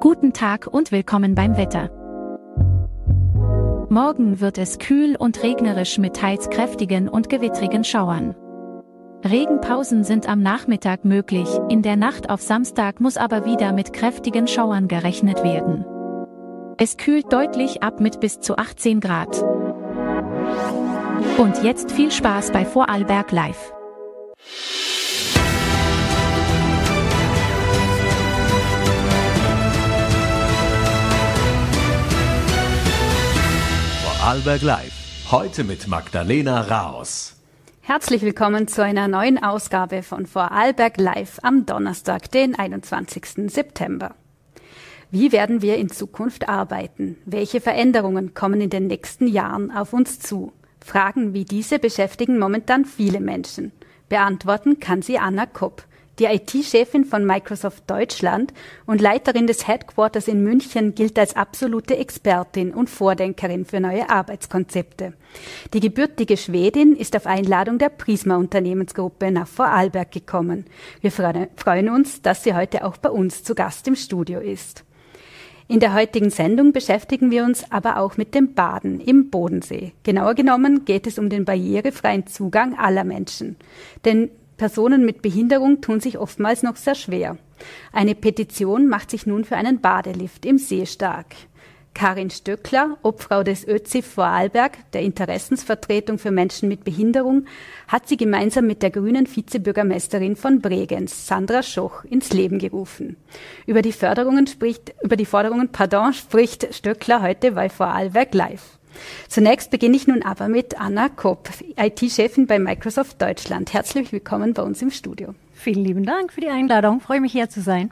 Guten Tag und willkommen beim Wetter. Morgen wird es kühl und regnerisch mit teils kräftigen und gewittrigen Schauern. Regenpausen sind am Nachmittag möglich, in der Nacht auf Samstag muss aber wieder mit kräftigen Schauern gerechnet werden. Es kühlt deutlich ab mit bis zu 18 Grad. Und jetzt viel Spaß bei Vorarlberg Live. Vorarlberg Live. Heute mit Magdalena Raos. Herzlich willkommen zu einer neuen Ausgabe von Vorarlberg Live am Donnerstag, den 21. September. Wie werden wir in Zukunft arbeiten? Welche Veränderungen kommen in den nächsten Jahren auf uns zu? Fragen wie diese beschäftigen momentan viele Menschen. Beantworten kann sie Anna Kopp. Die IT-Chefin von Microsoft Deutschland und Leiterin des Headquarters in München gilt als absolute Expertin und Vordenkerin für neue Arbeitskonzepte. Die gebürtige Schwedin ist auf Einladung der Prisma Unternehmensgruppe nach Vorarlberg gekommen. Wir freuen uns, dass sie heute auch bei uns zu Gast im Studio ist. In der heutigen Sendung beschäftigen wir uns aber auch mit dem Baden im Bodensee. Genauer genommen geht es um den barrierefreien Zugang aller Menschen. Denn Personen mit Behinderung tun sich oftmals noch sehr schwer. Eine Petition macht sich nun für einen Badelift im See stark. Karin Stöckler, Obfrau des ÖZIF Vorarlberg, der Interessensvertretung für Menschen mit Behinderung, hat sie gemeinsam mit der grünen Vizebürgermeisterin von Bregenz, Sandra Schoch, ins Leben gerufen. Über die Förderungen spricht, über die Forderungen, pardon, spricht Stöckler heute bei Vorarlberg live. Zunächst beginne ich nun aber mit Anna Kopp, IT-Chefin bei Microsoft Deutschland. Herzlich willkommen bei uns im Studio. Vielen lieben Dank für die Einladung. freue mich hier zu sein.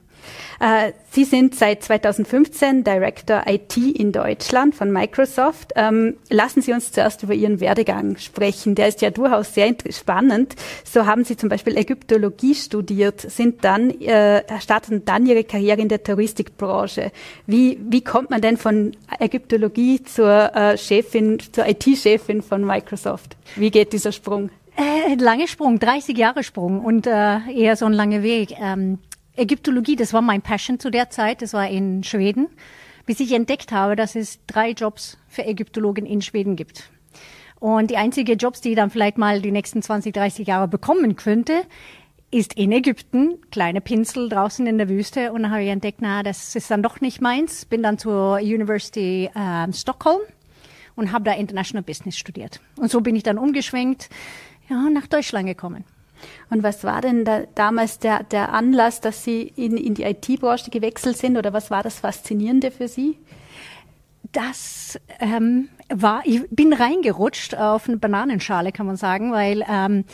Äh, Sie sind seit 2015 Director IT in Deutschland von Microsoft. Ähm, lassen Sie uns zuerst über Ihren Werdegang sprechen. Der ist ja durchaus sehr spannend. So haben Sie zum Beispiel Ägyptologie studiert, sind dann, äh, starten dann Ihre Karriere in der Touristikbranche. Wie, wie kommt man denn von Ägyptologie zur äh, Chefin, zur IT-Chefin von Microsoft? Wie geht dieser Sprung? Lange Sprung, 30 Jahre Sprung und äh, eher so ein langer Weg. Ähm, Ägyptologie, das war mein Passion zu der Zeit, das war in Schweden, bis ich entdeckt habe, dass es drei Jobs für Ägyptologen in Schweden gibt. Und die einzige Jobs, die ich dann vielleicht mal die nächsten 20, 30 Jahre bekommen könnte, ist in Ägypten, kleine Pinsel draußen in der Wüste. Und dann habe ich entdeckt, na, das ist dann doch nicht meins. Bin dann zur University äh, Stockholm und habe da International Business studiert. Und so bin ich dann umgeschwenkt, ja, nach Deutschland gekommen. Und was war denn da damals der, der Anlass, dass Sie in, in die IT-Branche gewechselt sind oder was war das Faszinierende für Sie? Das ähm, war, ich bin reingerutscht auf eine Bananenschale, kann man sagen, weil ähm,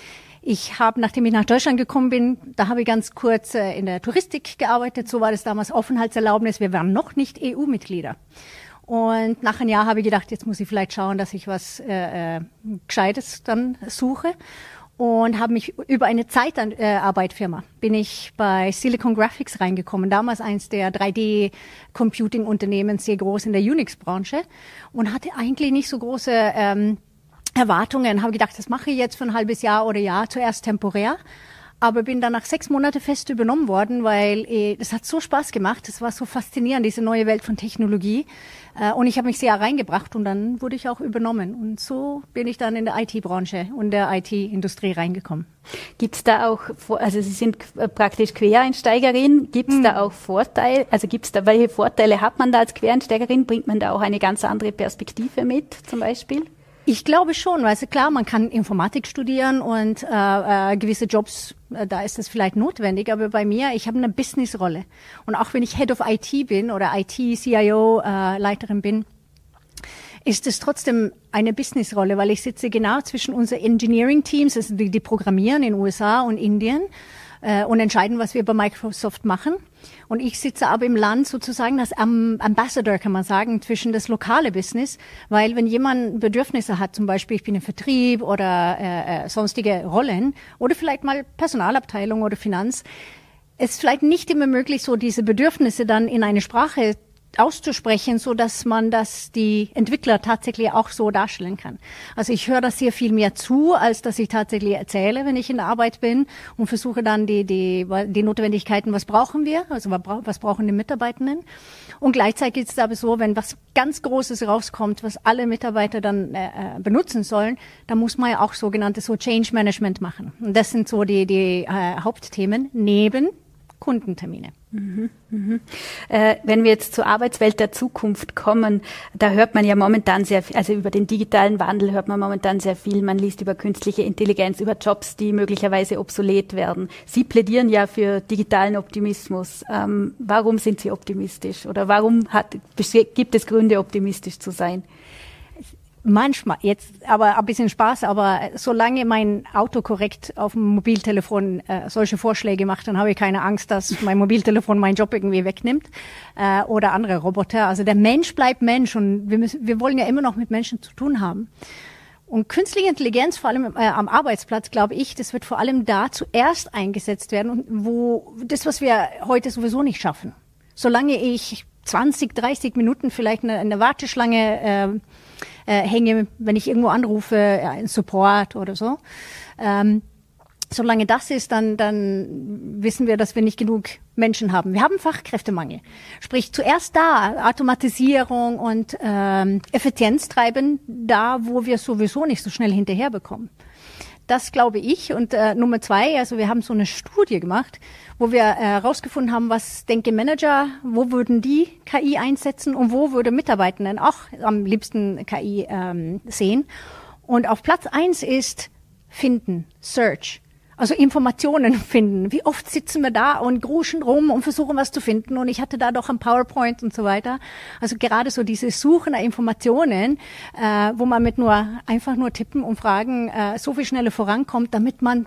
ich habe, nachdem ich nach Deutschland gekommen bin, da habe ich ganz kurz äh, in der Touristik gearbeitet. So war das damals Aufenthaltserlaubnis. Wir waren noch nicht EU-Mitglieder. Und nach einem Jahr habe ich gedacht, jetzt muss ich vielleicht schauen, dass ich was äh, äh Gescheites dann suche und habe mich über eine Zeitarbeitfirma bin ich bei Silicon Graphics reingekommen, damals eins der 3D-Computing-Unternehmen, sehr groß in der Unix-Branche und hatte eigentlich nicht so große ähm, Erwartungen. Habe gedacht, das mache ich jetzt für ein halbes Jahr oder Jahr, zuerst temporär aber bin dann nach sechs Monaten fest übernommen worden, weil äh, das hat so Spaß gemacht. Es war so faszinierend, diese neue Welt von Technologie. Äh, und ich habe mich sehr reingebracht und dann wurde ich auch übernommen. Und so bin ich dann in der IT-Branche und der IT-Industrie reingekommen. Gibt es da auch, also Sie sind praktisch Quereinsteigerin, gibt es hm. da auch Vorteile, also gibt es da, welche Vorteile hat man da als Quereinsteigerin? Bringt man da auch eine ganz andere Perspektive mit zum Beispiel? Ich glaube schon, weil also klar, man kann Informatik studieren und äh, äh, gewisse Jobs, äh, da ist das vielleicht notwendig, aber bei mir, ich habe eine Businessrolle. Und auch wenn ich Head of IT bin oder IT-CIO-Leiterin äh, bin, ist es trotzdem eine Businessrolle, weil ich sitze genau zwischen unseren Engineering-Teams, also die, die programmieren in USA und Indien äh, und entscheiden, was wir bei Microsoft machen. Und ich sitze aber im Land sozusagen als Ambassador, kann man sagen, zwischen das lokale Business, weil wenn jemand Bedürfnisse hat, zum Beispiel ich bin im Vertrieb oder äh, äh, sonstige Rollen oder vielleicht mal Personalabteilung oder Finanz, ist vielleicht nicht immer möglich, so diese Bedürfnisse dann in eine Sprache auszusprechen, so dass man das die Entwickler tatsächlich auch so darstellen kann. Also ich höre das sehr viel mehr zu, als dass ich tatsächlich erzähle, wenn ich in der Arbeit bin und versuche dann die die die Notwendigkeiten, was brauchen wir, also was brauchen die Mitarbeitenden. Und gleichzeitig ist es aber so, wenn was ganz Großes rauskommt, was alle Mitarbeiter dann äh, äh benutzen sollen, dann muss man ja auch sogenanntes so Change Management machen. Und das sind so die die äh, Hauptthemen neben Kundentermine. Mhm, mhm. Äh, wenn wir jetzt zur Arbeitswelt der Zukunft kommen, da hört man ja momentan sehr viel, also über den digitalen Wandel hört man momentan sehr viel. Man liest über künstliche Intelligenz, über Jobs, die möglicherweise obsolet werden. Sie plädieren ja für digitalen Optimismus. Ähm, warum sind Sie optimistisch oder warum hat, gibt es Gründe, optimistisch zu sein? Manchmal, jetzt aber ein bisschen Spaß, aber solange mein Auto korrekt auf dem Mobiltelefon äh, solche Vorschläge macht, dann habe ich keine Angst, dass mein Mobiltelefon meinen Job irgendwie wegnimmt äh, oder andere Roboter. Also der Mensch bleibt Mensch und wir, müssen, wir wollen ja immer noch mit Menschen zu tun haben. Und künstliche Intelligenz, vor allem äh, am Arbeitsplatz, glaube ich, das wird vor allem da zuerst eingesetzt werden, wo das, was wir heute sowieso nicht schaffen. Solange ich 20, 30 Minuten vielleicht eine, eine Warteschlange äh, äh, hänge, wenn ich irgendwo anrufe, ja, in Support oder so. Ähm, solange das ist, dann, dann wissen wir, dass wir nicht genug Menschen haben. Wir haben Fachkräftemangel. Sprich, zuerst da Automatisierung und ähm, Effizienz treiben, da wo wir sowieso nicht so schnell hinterherbekommen. Das glaube ich. Und äh, Nummer zwei, also wir haben so eine Studie gemacht, wo wir herausgefunden äh, haben, was denke Manager, wo würden die KI einsetzen und wo würde Mitarbeitenden auch am liebsten KI ähm, sehen. Und auf Platz eins ist finden, Search. Also Informationen finden. Wie oft sitzen wir da und gruschen rum und versuchen was zu finden und ich hatte da doch ein PowerPoint und so weiter. Also gerade so diese Suche nach Informationen, äh, wo man mit nur einfach nur tippen und fragen äh, so viel schneller vorankommt, damit man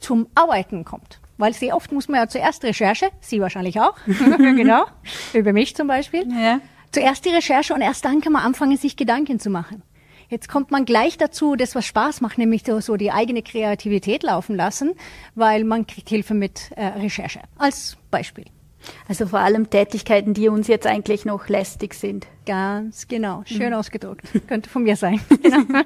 zum Arbeiten kommt. Weil sehr oft muss man ja zuerst Recherche, Sie wahrscheinlich auch, genau, über mich zum Beispiel. Ja. Zuerst die Recherche und erst dann kann man anfangen, sich Gedanken zu machen. Jetzt kommt man gleich dazu, das was Spaß macht, nämlich so, die eigene Kreativität laufen lassen, weil man kriegt Hilfe mit äh, Recherche. Als Beispiel. Also vor allem Tätigkeiten, die uns jetzt eigentlich noch lästig sind. Ganz genau, schön mhm. ausgedrückt. Könnte von mir sein. Genau.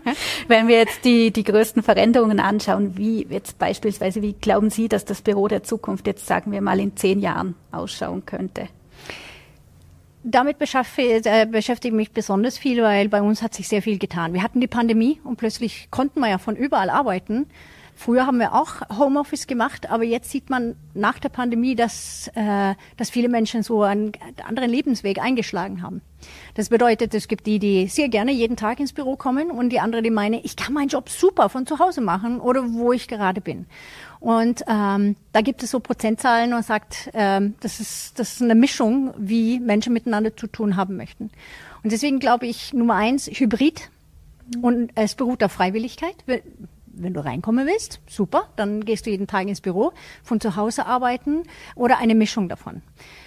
Wenn wir jetzt die, die größten Veränderungen anschauen, wie jetzt beispielsweise, wie glauben Sie, dass das Büro der Zukunft jetzt, sagen wir mal, in zehn Jahren ausschauen könnte? Damit beschäftige, äh, beschäftige ich mich besonders viel, weil bei uns hat sich sehr viel getan. Wir hatten die Pandemie und plötzlich konnten wir ja von überall arbeiten. Früher haben wir auch Homeoffice gemacht, aber jetzt sieht man nach der Pandemie, dass, äh, dass viele Menschen so einen anderen Lebensweg eingeschlagen haben. Das bedeutet, es gibt die, die sehr gerne jeden Tag ins Büro kommen und die andere, die meinen, ich kann meinen Job super von zu Hause machen oder wo ich gerade bin. Und ähm, da gibt es so Prozentzahlen und sagt, ähm, das, ist, das ist eine Mischung, wie Menschen miteinander zu tun haben möchten. Und deswegen glaube ich, Nummer eins, Hybrid. Und es beruht auf Freiwilligkeit wenn du reinkommen willst, super, dann gehst du jeden Tag ins Büro, von zu Hause arbeiten oder eine Mischung davon.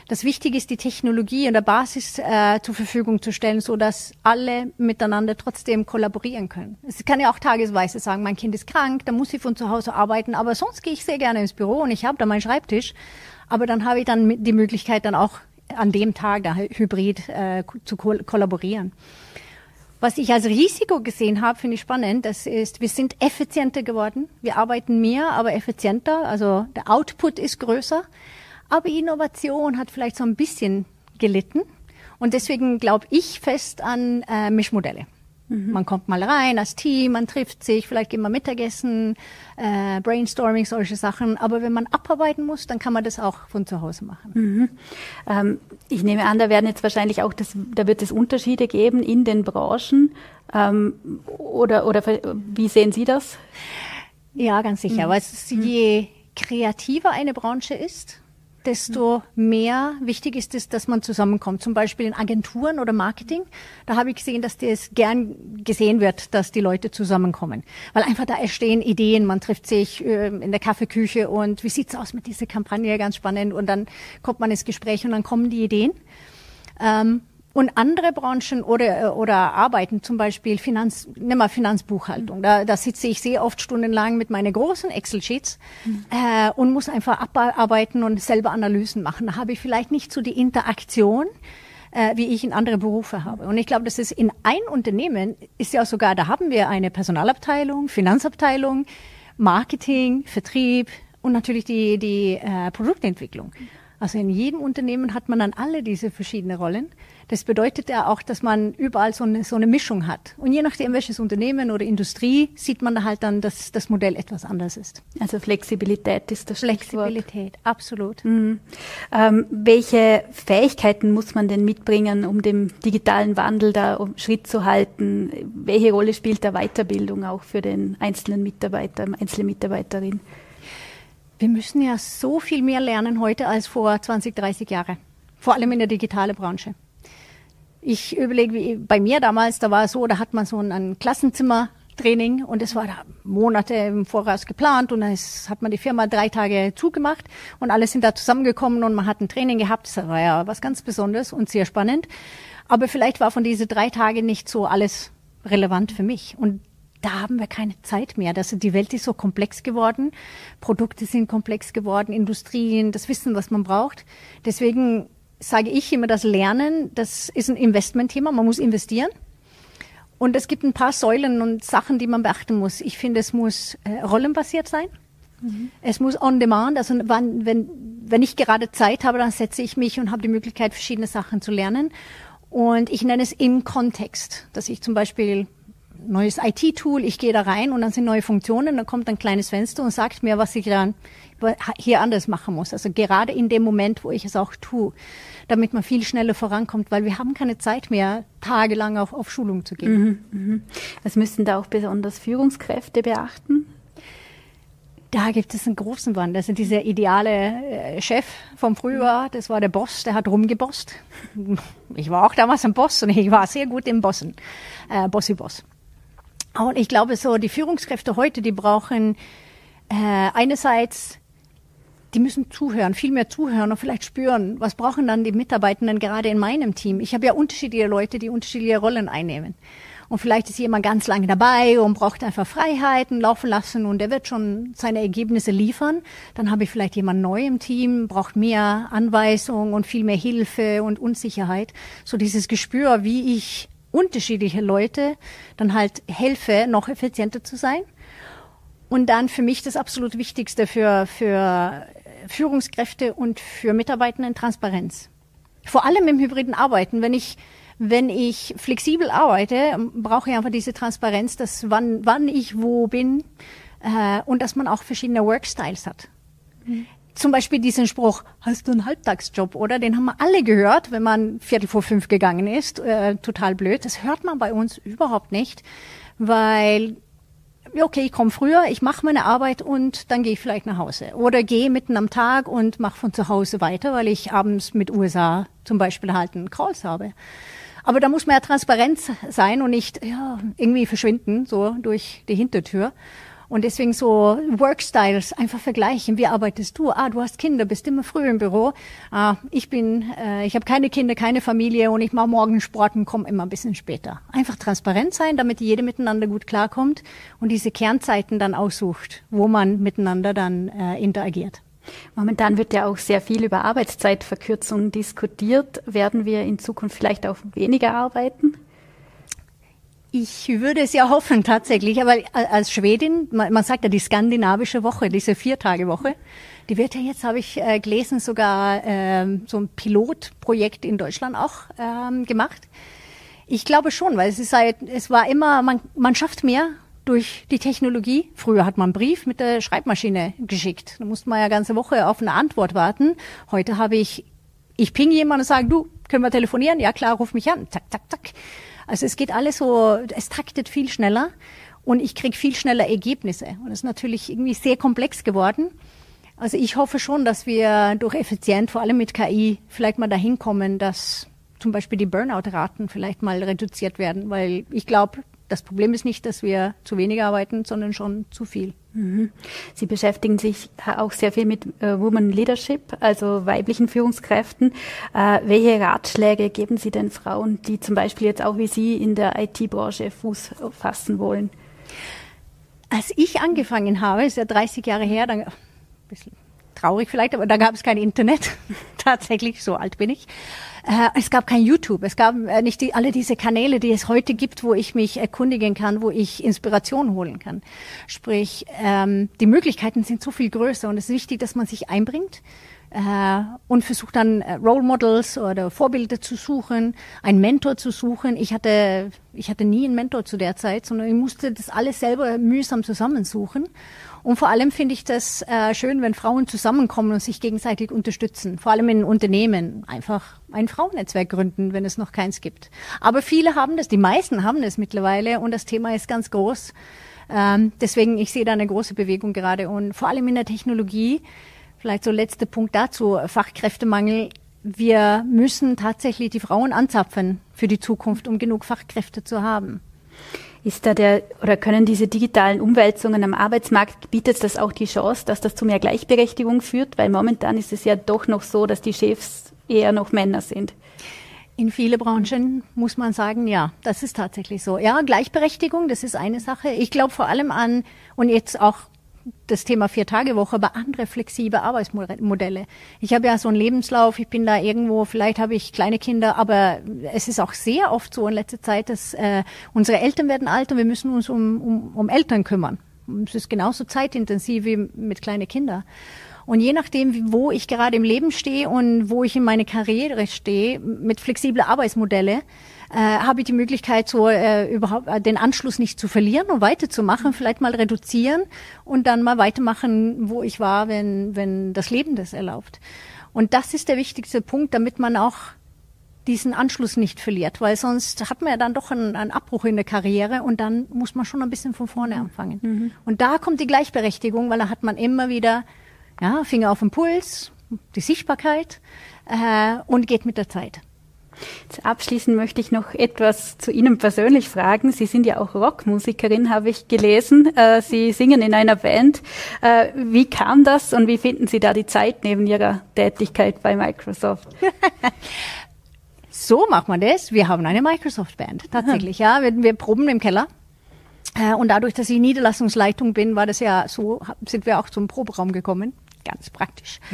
Das Wichtige ist, die Technologie und der Basis äh, zur Verfügung zu stellen, so dass alle miteinander trotzdem kollaborieren können. Es kann ja auch tagesweise sagen, mein Kind ist krank, dann muss ich von zu Hause arbeiten, aber sonst gehe ich sehr gerne ins Büro und ich habe da meinen Schreibtisch. Aber dann habe ich dann die Möglichkeit, dann auch an dem Tag da hybrid äh, zu ko kollaborieren. Was ich als Risiko gesehen habe, finde ich spannend, das ist, wir sind effizienter geworden. Wir arbeiten mehr, aber effizienter. Also der Output ist größer. Aber Innovation hat vielleicht so ein bisschen gelitten. Und deswegen glaube ich fest an äh, Mischmodelle. Mhm. Man kommt mal rein als Team, man trifft sich, vielleicht geht man Mittagessen, äh, Brainstorming, solche Sachen. Aber wenn man abarbeiten muss, dann kann man das auch von zu Hause machen. Mhm. Ähm, ich nehme an, da werden jetzt wahrscheinlich auch, das, da wird es Unterschiede geben in den Branchen. Ähm, oder, oder wie sehen Sie das? Ja, ganz sicher. Mhm. Weil es, je kreativer eine Branche ist, desto mehr wichtig ist es, dass man zusammenkommt. Zum Beispiel in Agenturen oder Marketing. Da habe ich gesehen, dass das gern gesehen wird, dass die Leute zusammenkommen. Weil einfach da entstehen Ideen. Man trifft sich äh, in der Kaffeeküche und wie sieht's aus mit dieser Kampagne? Ganz spannend. Und dann kommt man ins Gespräch und dann kommen die Ideen. Ähm, und andere Branchen oder, oder Arbeiten, zum Beispiel Finanz, nimm mal Finanzbuchhaltung. Da, da sitze ich sehr oft stundenlang mit meinen großen Excel-Sheets mhm. äh, und muss einfach abarbeiten und selber Analysen machen. Da habe ich vielleicht nicht so die Interaktion äh, wie ich in andere Berufe habe. Und ich glaube, das ist in ein Unternehmen, ist ja sogar, da haben wir eine Personalabteilung, Finanzabteilung, Marketing, Vertrieb und natürlich die, die äh, Produktentwicklung. Also in jedem Unternehmen hat man dann alle diese verschiedenen Rollen. Das bedeutet ja auch, dass man überall so eine, so eine Mischung hat. Und je nachdem, welches Unternehmen oder Industrie, sieht man da halt dann, dass das Modell etwas anders ist. Also Flexibilität ist das Stichwort. Flexibilität, absolut. Mhm. Ähm, welche Fähigkeiten muss man denn mitbringen, um dem digitalen Wandel da um Schritt zu halten? Welche Rolle spielt da Weiterbildung auch für den einzelnen Mitarbeiter, einzelne Mitarbeiterin? Wir müssen ja so viel mehr lernen heute als vor 20, 30 Jahren. Vor allem in der digitalen Branche. Ich überlege, wie bei mir damals, da war es so, da hat man so ein, ein Klassenzimmertraining und es war da Monate im Voraus geplant und dann ist, hat man die Firma drei Tage zugemacht und alle sind da zusammengekommen und man hat ein Training gehabt. Das war ja was ganz Besonderes und sehr spannend. Aber vielleicht war von diesen drei Tagen nicht so alles relevant für mich. Und da haben wir keine Zeit mehr. Das, die Welt ist so komplex geworden, Produkte sind komplex geworden, Industrien, das Wissen, was man braucht. Deswegen sage ich immer, das Lernen, das ist ein Investmentthema, man muss investieren. Und es gibt ein paar Säulen und Sachen, die man beachten muss. Ich finde, es muss äh, rollenbasiert sein. Mhm. Es muss on demand, also wann, wenn, wenn ich gerade Zeit habe, dann setze ich mich und habe die Möglichkeit, verschiedene Sachen zu lernen. Und ich nenne es im Kontext, dass ich zum Beispiel neues IT-Tool, ich gehe da rein und dann sind neue Funktionen, dann kommt ein kleines Fenster und sagt mir, was ich dann hier anders machen muss. Also gerade in dem Moment, wo ich es auch tue, damit man viel schneller vorankommt, weil wir haben keine Zeit mehr, tagelang auf, auf Schulung zu gehen. Mhm, mh. Was müssten da auch besonders Führungskräfte beachten? Da gibt es einen großen Wandel. Also dieser ideale äh, Chef vom Frühjahr, das war der Boss, der hat rumgebosst. Ich war auch damals ein Boss und ich war sehr gut im Bossen, äh, Bossi Boss. Und ich glaube, so die Führungskräfte heute, die brauchen äh, einerseits, die müssen zuhören, viel mehr zuhören und vielleicht spüren, was brauchen dann die Mitarbeitenden gerade in meinem Team. Ich habe ja unterschiedliche Leute, die unterschiedliche Rollen einnehmen. Und vielleicht ist jemand ganz lange dabei und braucht einfach Freiheiten laufen lassen und der wird schon seine Ergebnisse liefern. Dann habe ich vielleicht jemand neu im Team, braucht mehr Anweisung und viel mehr Hilfe und Unsicherheit. So dieses Gespür, wie ich unterschiedliche Leute dann halt helfe, noch effizienter zu sein. Und dann für mich das absolut Wichtigste für, für Führungskräfte und für Mitarbeitenden Transparenz. Vor allem im hybriden Arbeiten. Wenn ich, wenn ich flexibel arbeite, brauche ich einfach diese Transparenz, dass wann, wann ich wo bin äh, und dass man auch verschiedene Workstyles hat. Mhm zum Beispiel diesen Spruch, hast du einen Halbtagsjob, oder? Den haben wir alle gehört, wenn man Viertel vor fünf gegangen ist. Äh, total blöd. Das hört man bei uns überhaupt nicht, weil okay, ich komme früher, ich mache meine Arbeit und dann gehe ich vielleicht nach Hause. Oder gehe mitten am Tag und mache von zu Hause weiter, weil ich abends mit USA zum Beispiel halt einen Calls habe. Aber da muss man ja transparent sein und nicht ja, irgendwie verschwinden, so durch die Hintertür. Und deswegen so Workstyles einfach vergleichen. Wie arbeitest du? Ah, du hast Kinder, bist immer früh im Büro. Ah, ich bin, äh, ich habe keine Kinder, keine Familie und ich mache morgen Sport und komme immer ein bisschen später. Einfach transparent sein, damit jede miteinander gut klarkommt und diese Kernzeiten dann aussucht, wo man miteinander dann äh, interagiert. Momentan wird ja auch sehr viel über Arbeitszeitverkürzung diskutiert. Werden wir in Zukunft vielleicht auch weniger arbeiten? Ich würde es ja hoffen, tatsächlich. Aber als Schwedin, man, man sagt ja die skandinavische Woche, diese Viertagewoche, die wird ja jetzt, habe ich äh, gelesen, sogar ähm, so ein Pilotprojekt in Deutschland auch ähm, gemacht. Ich glaube schon, weil es ist halt, es war immer, man, man schafft mehr durch die Technologie. Früher hat man einen Brief mit der Schreibmaschine geschickt. Da musste man ja ganze Woche auf eine Antwort warten. Heute habe ich, ich ping jemanden und sage, du, können wir telefonieren? Ja klar, ruf mich an. Zack, zack, zack. Also es geht alles so, es taktet viel schneller und ich kriege viel schneller Ergebnisse. Und das ist natürlich irgendwie sehr komplex geworden. Also ich hoffe schon, dass wir durch effizient, vor allem mit KI, vielleicht mal dahin kommen, dass zum Beispiel die Burnout-Raten vielleicht mal reduziert werden, weil ich glaube, das Problem ist nicht, dass wir zu wenig arbeiten, sondern schon zu viel. Mhm. Sie beschäftigen sich auch sehr viel mit äh, Woman Leadership, also weiblichen Führungskräften. Äh, welche Ratschläge geben Sie den Frauen, die zum Beispiel jetzt auch wie Sie in der IT-Branche Fuß fassen wollen? Als ich angefangen habe, ist ja 30 Jahre her, dann, bisschen traurig vielleicht, aber da gab es kein Internet. Tatsächlich, so alt bin ich. Äh, es gab kein YouTube, es gab äh, nicht die, alle diese Kanäle, die es heute gibt, wo ich mich erkundigen kann, wo ich Inspiration holen kann. Sprich, ähm, die Möglichkeiten sind so viel größer und es ist wichtig, dass man sich einbringt äh, und versucht dann äh, Role Models oder Vorbilder zu suchen, einen Mentor zu suchen. Ich hatte, ich hatte nie einen Mentor zu der Zeit, sondern ich musste das alles selber mühsam zusammensuchen. Und vor allem finde ich das äh, schön, wenn Frauen zusammenkommen und sich gegenseitig unterstützen. Vor allem in Unternehmen. Einfach ein Frauennetzwerk gründen, wenn es noch keins gibt. Aber viele haben das, die meisten haben das mittlerweile und das Thema ist ganz groß. Ähm, deswegen, ich sehe da eine große Bewegung gerade und vor allem in der Technologie Vielleicht so letzter Punkt dazu, Fachkräftemangel. Wir müssen tatsächlich die Frauen anzapfen für die Zukunft, um genug Fachkräfte zu haben. Ist da der oder können diese digitalen Umwälzungen am Arbeitsmarkt bietet das auch die Chance, dass das zu mehr Gleichberechtigung führt? Weil momentan ist es ja doch noch so, dass die Chefs eher noch Männer sind. In viele Branchen muss man sagen, ja, das ist tatsächlich so. Ja, Gleichberechtigung, das ist eine Sache. Ich glaube vor allem an, und jetzt auch das Thema Vier-Tage-Woche, aber andere flexible Arbeitsmodelle. Ich habe ja so einen Lebenslauf, ich bin da irgendwo, vielleicht habe ich kleine Kinder, aber es ist auch sehr oft so in letzter Zeit, dass äh, unsere Eltern werden alt und wir müssen uns um, um, um Eltern kümmern. Es ist genauso zeitintensiv wie mit kleinen Kindern. Und je nachdem, wo ich gerade im Leben stehe und wo ich in meine Karriere stehe, mit flexiblen Arbeitsmodelle, äh, habe ich die Möglichkeit, so äh, überhaupt äh, den Anschluss nicht zu verlieren und weiterzumachen, vielleicht mal reduzieren und dann mal weitermachen, wo ich war, wenn, wenn das Leben das erlaubt. Und das ist der wichtigste Punkt, damit man auch diesen Anschluss nicht verliert, weil sonst hat man ja dann doch einen, einen Abbruch in der Karriere und dann muss man schon ein bisschen von vorne anfangen. Mhm. Und da kommt die Gleichberechtigung, weil da hat man immer wieder ja, Finger auf den Puls, die Sichtbarkeit äh, und geht mit der Zeit. Abschließend möchte ich noch etwas zu Ihnen persönlich fragen. Sie sind ja auch Rockmusikerin, habe ich gelesen. Äh, Sie singen in einer Band. Äh, wie kam das und wie finden Sie da die Zeit neben Ihrer Tätigkeit bei Microsoft? so macht man das. Wir haben eine Microsoft-Band, tatsächlich. Ja, wir, wir proben im Keller. Äh, und dadurch, dass ich Niederlassungsleitung bin, war das ja so, sind wir auch zum Proberaum gekommen. Ganz praktisch.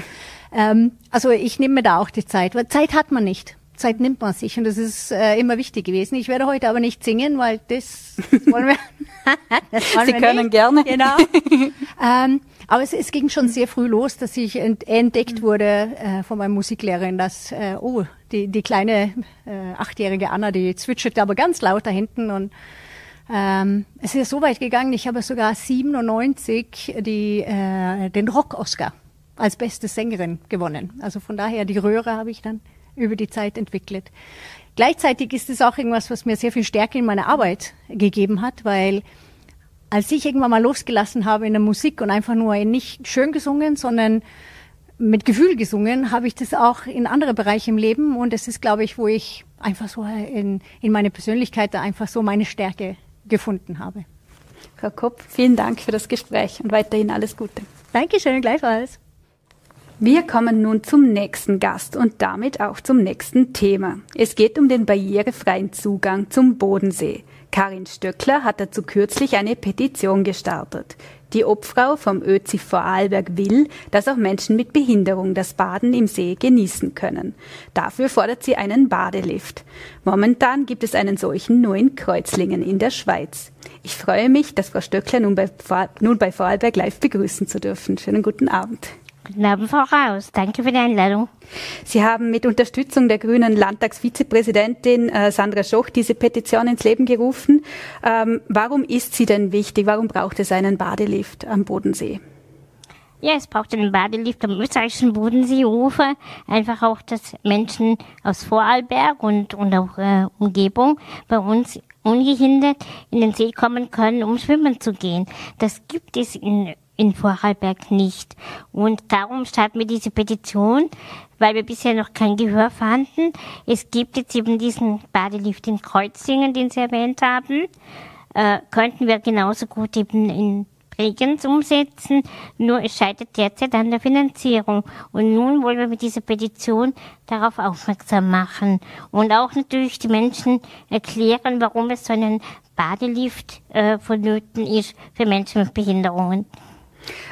Ähm, also ich nehme mir da auch die Zeit, weil Zeit hat man nicht. Zeit nimmt man sich und das ist äh, immer wichtig gewesen. Ich werde heute aber nicht singen, weil das wollen wir. das wollen Sie wir können nicht. gerne. Genau. ähm, aber es, es, ging schon sehr früh los, dass ich ent, entdeckt wurde äh, von meinem Musiklehrerin, dass äh, oh die die kleine äh, achtjährige Anna, die zwitschert aber ganz laut da hinten und ähm, es ist so weit gegangen. Ich habe sogar 97 die äh, den Rock Oscar als beste Sängerin gewonnen. Also von daher die Röhre habe ich dann über die Zeit entwickelt. Gleichzeitig ist es auch irgendwas, was mir sehr viel Stärke in meiner Arbeit gegeben hat, weil als ich irgendwann mal losgelassen habe in der Musik und einfach nur nicht schön gesungen, sondern mit Gefühl gesungen, habe ich das auch in andere Bereiche im Leben und das ist, glaube ich, wo ich einfach so in, in meine Persönlichkeit da einfach so meine Stärke gefunden habe. Frau Kopp, vielen Dank für das Gespräch und weiterhin alles Gute. Dankeschön, gleichfalls. Wir kommen nun zum nächsten Gast und damit auch zum nächsten Thema. Es geht um den barrierefreien Zugang zum Bodensee. Karin Stöckler hat dazu kürzlich eine Petition gestartet. Die Obfrau vom ÖZI Vorarlberg will, dass auch Menschen mit Behinderung das Baden im See genießen können. Dafür fordert sie einen Badelift. Momentan gibt es einen solchen nur in Kreuzlingen in der Schweiz. Ich freue mich, dass Frau Stöckler nun bei, nun bei Vorarlberg live begrüßen zu dürfen. Schönen guten Abend. Guten Abend, Frau Raus. Danke für die Einladung. Sie haben mit Unterstützung der grünen Landtagsvizepräsidentin äh, Sandra Schoch diese Petition ins Leben gerufen. Ähm, warum ist sie denn wichtig? Warum braucht es einen Badelift am Bodensee? Ja, es braucht einen Badelift am österreichischen Bodenseeufer. Einfach auch, dass Menschen aus Vorarlberg und, und auch äh, Umgebung bei uns ungehindert in den See kommen können, um schwimmen zu gehen. Das gibt es in in Vorarlberg nicht. Und darum starten wir diese Petition, weil wir bisher noch kein Gehör fanden. Es gibt jetzt eben diesen Badelift in Kreuzlingen, den Sie erwähnt haben. Äh, könnten wir genauso gut eben in Bregenz umsetzen, nur es scheitert derzeit an der Finanzierung. Und nun wollen wir mit dieser Petition darauf aufmerksam machen und auch natürlich die Menschen erklären, warum es so einen Badelift äh, vonnöten ist für Menschen mit Behinderungen.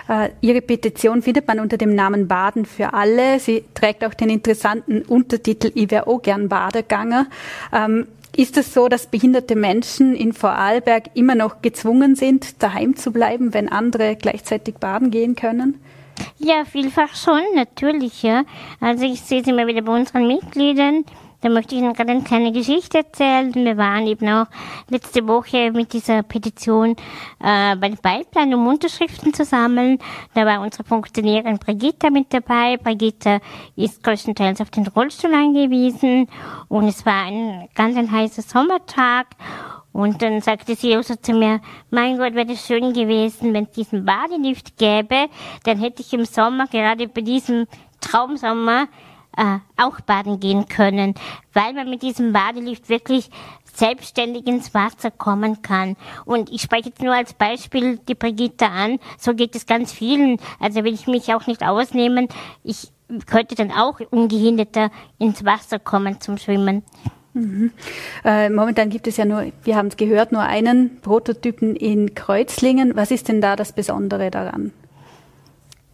Äh, Ihre Petition findet man unter dem Namen Baden für alle. Sie trägt auch den interessanten Untertitel Ich wäre auch gern Badeganger. Ähm, ist es so, dass behinderte Menschen in Vorarlberg immer noch gezwungen sind, daheim zu bleiben, wenn andere gleichzeitig baden gehen können? Ja, vielfach schon, natürlich, ja. Also ich sehe es immer wieder bei unseren Mitgliedern, da möchte ich Ihnen gerade eine kleine Geschichte erzählen. Wir waren eben auch letzte Woche mit dieser Petition äh, bei den Pipeline, um Unterschriften zu sammeln. Da war unsere Funktionärin Brigitta mit dabei. Brigitta ist größtenteils auf den Rollstuhl angewiesen und es war ein ganz ein heißer Sommertag. Und dann sagte sie auch so zu mir, mein Gott, wäre das schön gewesen, wenn es diesen Badelift gäbe, dann hätte ich im Sommer, gerade bei diesem Traumsommer, äh, auch baden gehen können, weil man mit diesem Badelift wirklich selbstständig ins Wasser kommen kann. Und ich spreche jetzt nur als Beispiel die Brigitte an. So geht es ganz vielen. Also will ich mich auch nicht ausnehmen. Ich könnte dann auch ungehinderter ins Wasser kommen zum Schwimmen. Mhm. Äh, momentan gibt es ja nur, wir haben es gehört, nur einen Prototypen in Kreuzlingen. Was ist denn da das Besondere daran?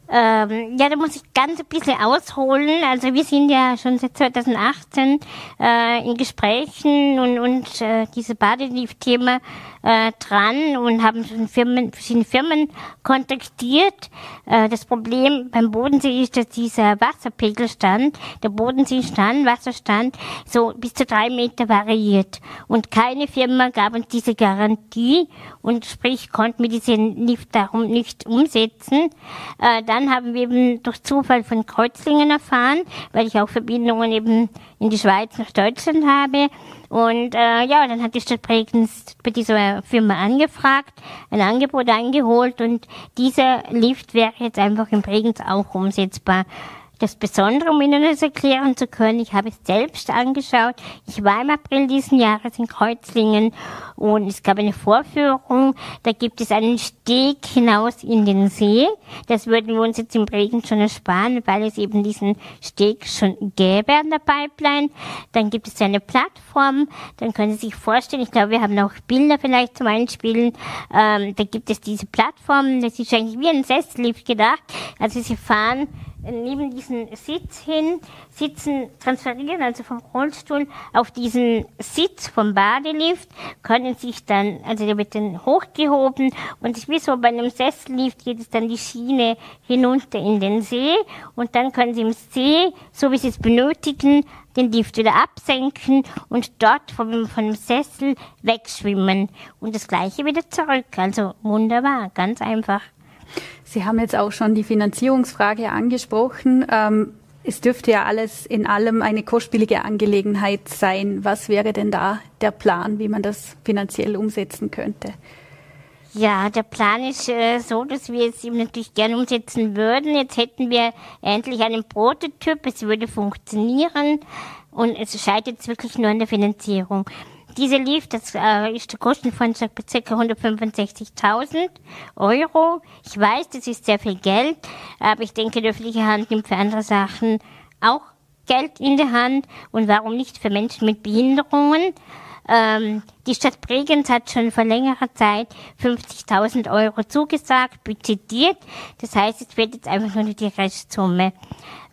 Ähm, ja, da muss ich ganz ein bisschen ausholen. Also wir sind ja schon seit 2018 äh, in Gesprächen und, und äh, diese Badelift-Thema äh, dran und haben schon Firmen, verschiedene Firmen kontaktiert. Äh, das Problem beim Bodensee ist, dass dieser Wasserpegelstand, der Bodenseestand, Wasserstand, so bis zu drei Meter variiert. Und keine Firma gab uns diese Garantie und sprich konnten wir diesen Lift darum nicht umsetzen. Äh, dann haben wir eben durch Zufall von Kreuzlingen erfahren, weil ich auch Verbindungen eben in die Schweiz nach Deutschland habe. Und äh, ja, dann hat die Stadt Bregenz bei dieser Firma angefragt, ein Angebot eingeholt und dieser Lift wäre jetzt einfach in Bregenz auch umsetzbar. Das Besondere, um Ihnen das erklären zu können, ich habe es selbst angeschaut. Ich war im April diesen Jahres in Kreuzlingen und es gab eine Vorführung. Da gibt es einen Steg hinaus in den See. Das würden wir uns jetzt im Regen schon ersparen, weil es eben diesen Steg schon gäbe an der Pipeline. Dann gibt es eine Plattform. Dann können Sie sich vorstellen, ich glaube, wir haben auch Bilder vielleicht zum Einspielen. Ähm, da gibt es diese Plattform. Das ist eigentlich wie ein Sessellift gedacht. Also Sie fahren neben diesen Sitz hin, sitzen, transferieren also vom Rollstuhl auf diesen Sitz vom Badelift, können sich dann, also der wird dann hochgehoben und wie so bei einem Sessellift geht es dann die Schiene hinunter in den See und dann können sie im See, so wie sie es benötigen, den Lift wieder absenken und dort vom, vom Sessel wegschwimmen und das gleiche wieder zurück. Also wunderbar, ganz einfach. Sie haben jetzt auch schon die Finanzierungsfrage angesprochen. Ähm, es dürfte ja alles in allem eine kostspielige Angelegenheit sein. Was wäre denn da der Plan, wie man das finanziell umsetzen könnte? Ja, der Plan ist äh, so, dass wir es ihm natürlich gerne umsetzen würden. Jetzt hätten wir endlich einen Prototyp, es würde funktionieren und es scheitert wirklich nur an der Finanzierung. Diese lief, das äh, ist der bei ca. 165.000 Euro. Ich weiß, das ist sehr viel Geld, aber ich denke, die öffentliche Hand nimmt für andere Sachen auch Geld in der Hand und warum nicht für Menschen mit Behinderungen. Ähm, die Stadt Bregenz hat schon vor längerer Zeit 50.000 Euro zugesagt, budgetiert. Das heißt, es wird jetzt einfach nur die Restsumme.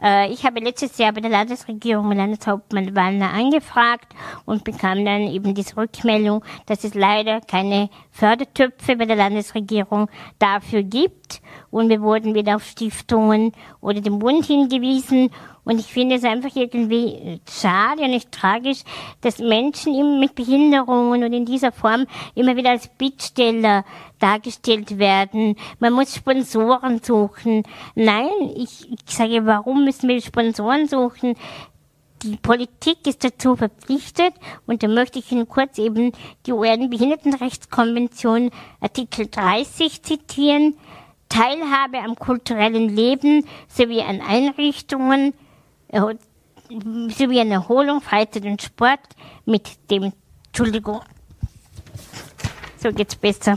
Äh, ich habe letztes Jahr bei der Landesregierung Landeshauptmann Wallner angefragt und bekam dann eben diese Rückmeldung, dass es leider keine Fördertöpfe bei der Landesregierung dafür gibt. Und wir wurden wieder auf Stiftungen oder den Bund hingewiesen. Und ich finde es einfach irgendwie schade und nicht tragisch, dass Menschen mit Behinderungen und in dieser Form immer wieder als Bittsteller dargestellt werden. Man muss Sponsoren suchen. Nein, ich, ich sage, warum müssen wir Sponsoren suchen? Die Politik ist dazu verpflichtet und da möchte ich Ihnen kurz eben die UN-Behindertenrechtskonvention Artikel 30 zitieren. Teilhabe am kulturellen Leben sowie an Einrichtungen sowie an Erholung, Freizeit und Sport mit dem, Entschuldigung, so geht's besser.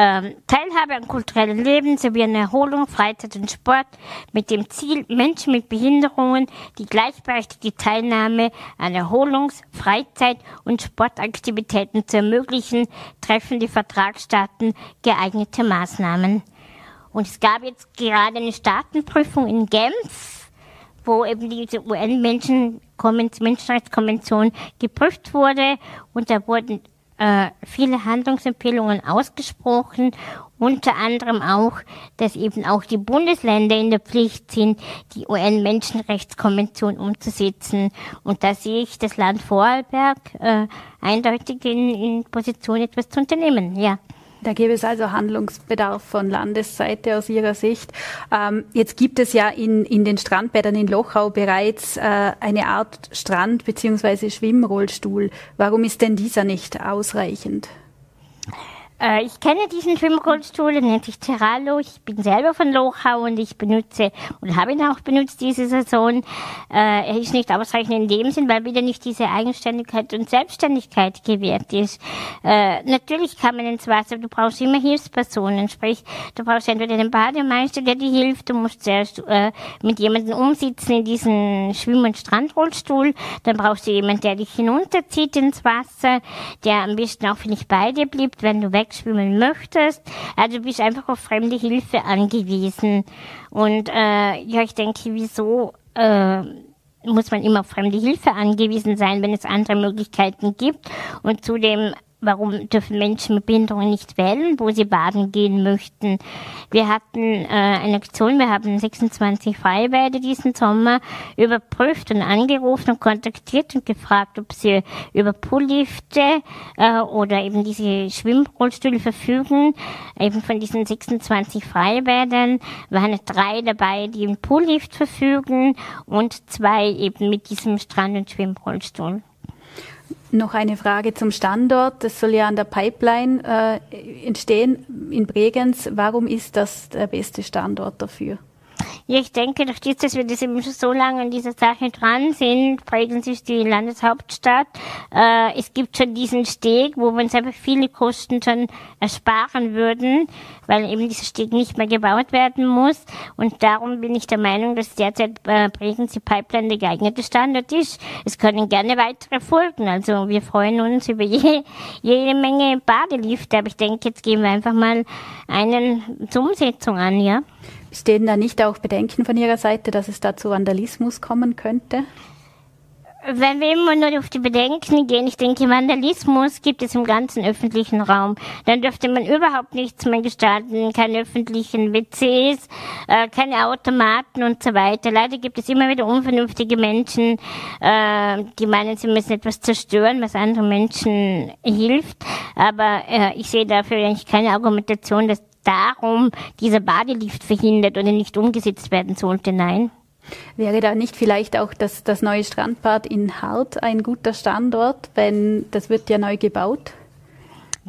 Ähm, Teilhabe am kulturellen Leben sowie an Erholung, Freizeit und Sport mit dem Ziel, Menschen mit Behinderungen die gleichberechtigte Teilnahme an Erholungs-, Freizeit- und Sportaktivitäten zu ermöglichen, treffen die Vertragsstaaten geeignete Maßnahmen. Und es gab jetzt gerade eine Staatenprüfung in Genf, wo eben diese UN-Menschenrechtskonvention geprüft wurde und da wurden äh, viele Handlungsempfehlungen ausgesprochen, unter anderem auch, dass eben auch die Bundesländer in der Pflicht sind, die UN-Menschenrechtskonvention umzusetzen. Und da sehe ich das Land Vorarlberg äh, eindeutig in, in Position, etwas zu unternehmen. Ja. Da gäbe es also Handlungsbedarf von Landesseite aus Ihrer Sicht. Ähm, jetzt gibt es ja in, in den Strandbädern in Lochau bereits äh, eine Art Strand- bzw. Schwimmrollstuhl. Warum ist denn dieser nicht ausreichend? Äh, ich kenne diesen Schwimmrollstuhl, der nennt sich Terralo. Ich bin selber von Lochau und ich benutze und habe ihn auch benutzt diese Saison. Äh, er ist nicht ausreichend in dem Sinn, weil wieder nicht diese Eigenständigkeit und Selbstständigkeit gewährt ist. Äh, natürlich kann man ins Wasser, du brauchst immer Hilfspersonen, sprich, du brauchst entweder den Bademeister, der dir hilft, du musst zuerst äh, mit jemandem umsitzen in diesen Schwimm- und Strandrollstuhl, dann brauchst du jemanden, der dich hinunterzieht ins Wasser, der am besten auch vielleicht bei dir bleibt, wenn du weg schwimmen möchtest. Also du bist einfach auf fremde Hilfe angewiesen. Und äh, ja, ich denke, wieso äh, muss man immer auf fremde Hilfe angewiesen sein, wenn es andere Möglichkeiten gibt? Und zudem warum dürfen Menschen mit Behinderung nicht wählen, wo sie baden gehen möchten. Wir hatten äh, eine Aktion, wir haben 26 Freibäder diesen Sommer überprüft und angerufen und kontaktiert und gefragt, ob sie über Poollifte äh, oder eben diese Schwimmrollstühle verfügen. Eben von diesen 26 Freibädern waren drei dabei, die einen Poollift verfügen und zwei eben mit diesem Strand- und Schwimmrollstuhl. Noch eine Frage zum Standort. Das soll ja an der Pipeline äh, entstehen in Bregenz. Warum ist das der beste Standort dafür? Ja, ich denke, durch das, dass wir das eben schon so lange an dieser Sache dran sind, prägen sich die Landeshauptstadt. Äh, es gibt schon diesen Steg, wo wir uns einfach viele Kosten schon ersparen würden, weil eben dieser Steg nicht mehr gebaut werden muss. Und darum bin ich der Meinung, dass derzeit äh, Bregenz die Pipeline der geeignete Standort ist. Es können gerne weitere folgen. Also wir freuen uns über je, jede Menge Badelifte, aber ich denke, jetzt gehen wir einfach mal einen zur Umsetzung an, ja. Stehen da nicht auch Bedenken von Ihrer Seite, dass es da zu Vandalismus kommen könnte? wenn wir immer nur auf die Bedenken gehen, ich denke, Vandalismus gibt es im ganzen öffentlichen Raum. Dann dürfte man überhaupt nichts mehr gestalten, keine öffentlichen WCs, äh, keine Automaten und so weiter. Leider gibt es immer wieder unvernünftige Menschen, äh, die meinen, sie müssen etwas zerstören, was anderen Menschen hilft. Aber äh, ich sehe dafür eigentlich keine Argumentation, dass darum dieser Badelift verhindert oder nicht umgesetzt werden sollte. Nein. Wäre da nicht vielleicht auch das, das neue Strandbad in Hart ein guter Standort, wenn das wird ja neu gebaut?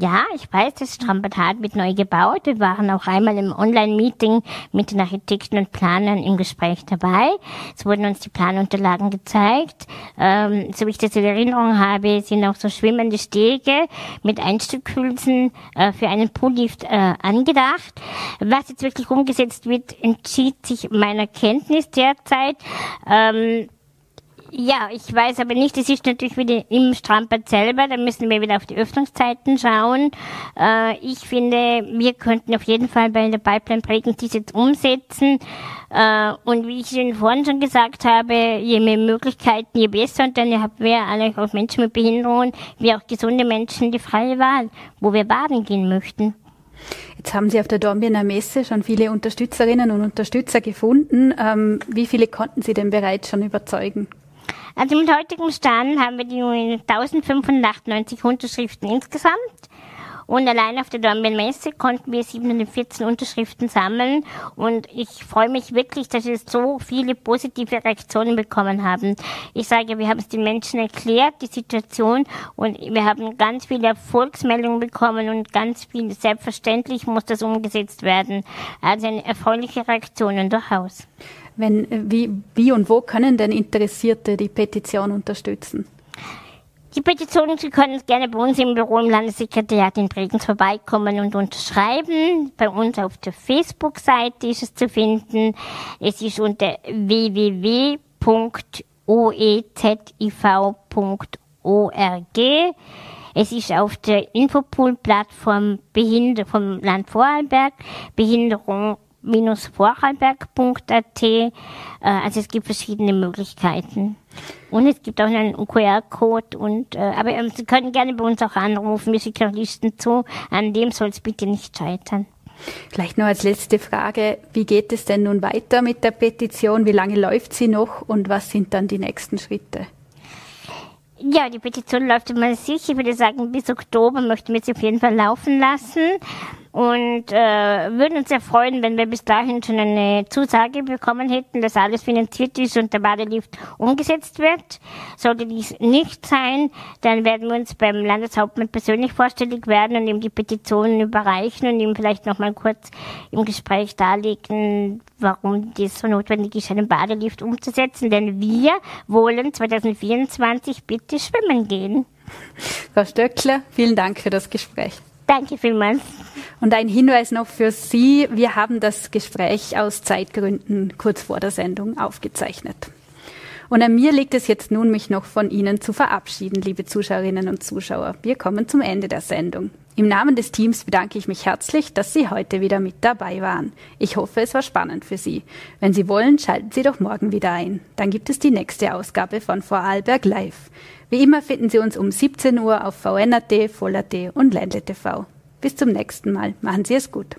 Ja, ich weiß, das Strandbad wird neu gebaut. Wir waren auch einmal im Online-Meeting mit den Architekten und Planern im Gespräch dabei. Es wurden uns die Planunterlagen gezeigt. Ähm, so wie ich das in Erinnerung habe, sind auch so schwimmende Stege mit Einstückhülsen äh, für einen Poollift äh, angedacht. Was jetzt wirklich umgesetzt wird, entschied sich meiner Kenntnis derzeit. Ähm, ja, ich weiß aber nicht, es ist natürlich wieder im Strandbad selber, da müssen wir wieder auf die Öffnungszeiten schauen. Äh, ich finde, wir könnten auf jeden Fall bei der Pipeline Bregenz dies jetzt umsetzen. Äh, und wie ich Ihnen vorhin schon gesagt habe, je mehr Möglichkeiten, je besser. Und dann haben wir alle, auch Menschen mit Behinderungen, wie auch gesunde Menschen, die freie Wahl, wo wir baden gehen möchten. Jetzt haben Sie auf der Dornbirner Messe schon viele Unterstützerinnen und Unterstützer gefunden. Ähm, wie viele konnten Sie denn bereits schon überzeugen? Also mit heutigem Stand haben wir die 1598 Unterschriften insgesamt. Und allein auf der Dornbirn Messe konnten wir 714 Unterschriften sammeln. Und ich freue mich wirklich, dass wir so viele positive Reaktionen bekommen haben. Ich sage, wir haben es den Menschen erklärt, die Situation. Und wir haben ganz viele Erfolgsmeldungen bekommen und ganz viel, selbstverständlich muss das umgesetzt werden. Also eine erfreuliche Reaktion durchaus. Wenn, wie, wie und wo können denn Interessierte die Petition unterstützen? Die Petitionen, Sie können gerne bei uns im Büro im Landessekretariat in Bregenz vorbeikommen und unterschreiben. Bei uns auf der Facebook-Seite ist es zu finden. Es ist unter www.oeziv.org. Es ist auf der Infopool-Plattform vom Land Vorarlberg Behinderung live-vorarlberg.at. Äh, also es gibt verschiedene Möglichkeiten. Und es gibt auch einen QR-Code und äh, aber ähm, Sie können gerne bei uns auch anrufen, wir schicken Listen zu, an dem soll es bitte nicht scheitern. Vielleicht noch als letzte Frage, wie geht es denn nun weiter mit der Petition? Wie lange läuft sie noch und was sind dann die nächsten Schritte? Ja, die Petition läuft immer sicher. Ich würde sagen, bis Oktober möchten wir sie auf jeden Fall laufen lassen und äh, würden uns sehr freuen, wenn wir bis dahin schon eine Zusage bekommen hätten, dass alles finanziert ist und der Badelift umgesetzt wird. Sollte dies nicht sein, dann werden wir uns beim Landeshauptmann persönlich vorstellig werden und ihm die Petitionen überreichen und ihm vielleicht noch mal kurz im Gespräch darlegen, warum das so notwendig ist, einen Badelift umzusetzen. Denn wir wollen 2024 bitte schwimmen gehen. Frau Stöckler, vielen Dank für das Gespräch. Danke vielmals. Und ein Hinweis noch für Sie. Wir haben das Gespräch aus Zeitgründen kurz vor der Sendung aufgezeichnet. Und an mir liegt es jetzt nun, mich noch von Ihnen zu verabschieden, liebe Zuschauerinnen und Zuschauer. Wir kommen zum Ende der Sendung. Im Namen des Teams bedanke ich mich herzlich, dass Sie heute wieder mit dabei waren. Ich hoffe, es war spannend für Sie. Wenn Sie wollen, schalten Sie doch morgen wieder ein. Dann gibt es die nächste Ausgabe von Vorarlberg Live. Wie immer finden Sie uns um 17 Uhr auf VNAT, Voll.at und Ländle TV. Bis zum nächsten Mal. Machen Sie es gut.